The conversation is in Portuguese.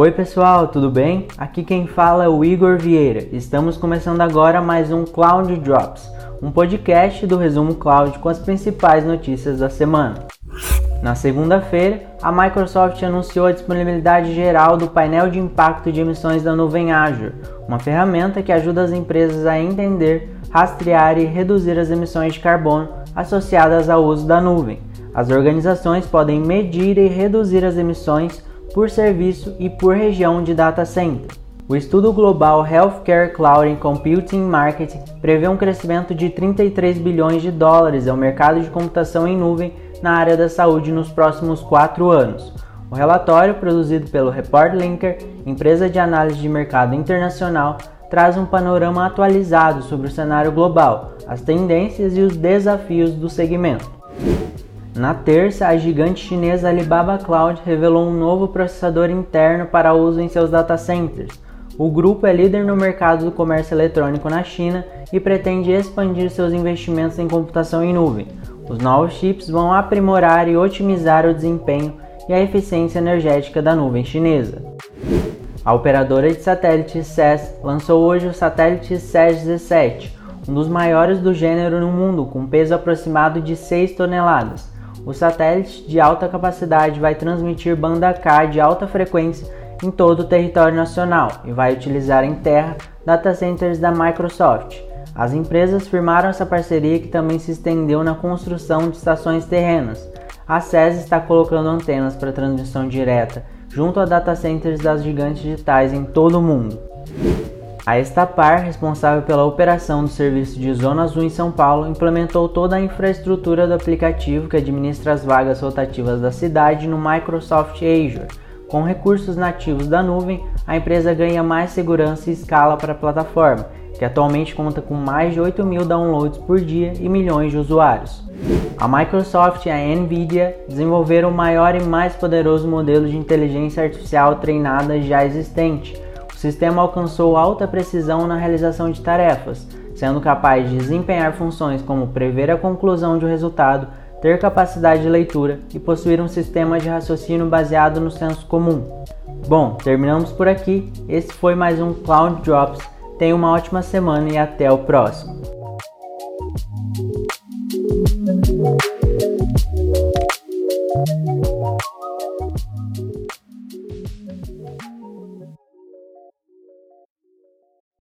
Oi pessoal, tudo bem? Aqui quem fala é o Igor Vieira. Estamos começando agora mais um Cloud Drops, um podcast do Resumo Cloud com as principais notícias da semana. Na segunda-feira, a Microsoft anunciou a disponibilidade geral do painel de impacto de emissões da nuvem Azure, uma ferramenta que ajuda as empresas a entender, rastrear e reduzir as emissões de carbono associadas ao uso da nuvem. As organizações podem medir e reduzir as emissões por serviço e por região de data center. O estudo global Healthcare Cloud and Computing Market prevê um crescimento de 33 bilhões de dólares ao mercado de computação em nuvem na área da saúde nos próximos quatro anos. O relatório, produzido pelo Report Linker, empresa de análise de mercado internacional, traz um panorama atualizado sobre o cenário global, as tendências e os desafios do segmento. Na terça, a gigante chinesa Alibaba Cloud revelou um novo processador interno para uso em seus data centers. O grupo é líder no mercado do comércio eletrônico na China e pretende expandir seus investimentos em computação em nuvem. Os novos chips vão aprimorar e otimizar o desempenho e a eficiência energética da nuvem chinesa. A operadora de satélites SES lançou hoje o satélite SES 17, um dos maiores do gênero no mundo, com peso aproximado de 6 toneladas. O satélite de alta capacidade vai transmitir banda K de alta frequência em todo o território nacional e vai utilizar em terra data centers da Microsoft. As empresas firmaram essa parceria que também se estendeu na construção de estações terrenas. A SES está colocando antenas para transmissão direta junto a data centers das gigantes digitais em todo o mundo. A Estapar, responsável pela operação do serviço de Zona Azul em São Paulo, implementou toda a infraestrutura do aplicativo que administra as vagas rotativas da cidade no Microsoft Azure. Com recursos nativos da nuvem, a empresa ganha mais segurança e escala para a plataforma, que atualmente conta com mais de 8 mil downloads por dia e milhões de usuários. A Microsoft e a Nvidia desenvolveram o maior e mais poderoso modelo de inteligência artificial treinada já existente o sistema alcançou alta precisão na realização de tarefas, sendo capaz de desempenhar funções como prever a conclusão de um resultado, ter capacidade de leitura e possuir um sistema de raciocínio baseado no senso comum. Bom, terminamos por aqui. Esse foi mais um Cloud Drops. Tenha uma ótima semana e até o próximo.